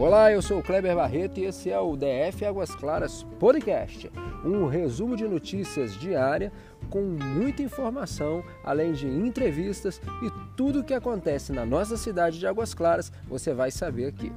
Olá, eu sou o Kleber Barreto e esse é o DF Águas Claras Podcast, um resumo de notícias diária com muita informação, além de entrevistas e tudo o que acontece na nossa cidade de Águas Claras, você vai saber aqui.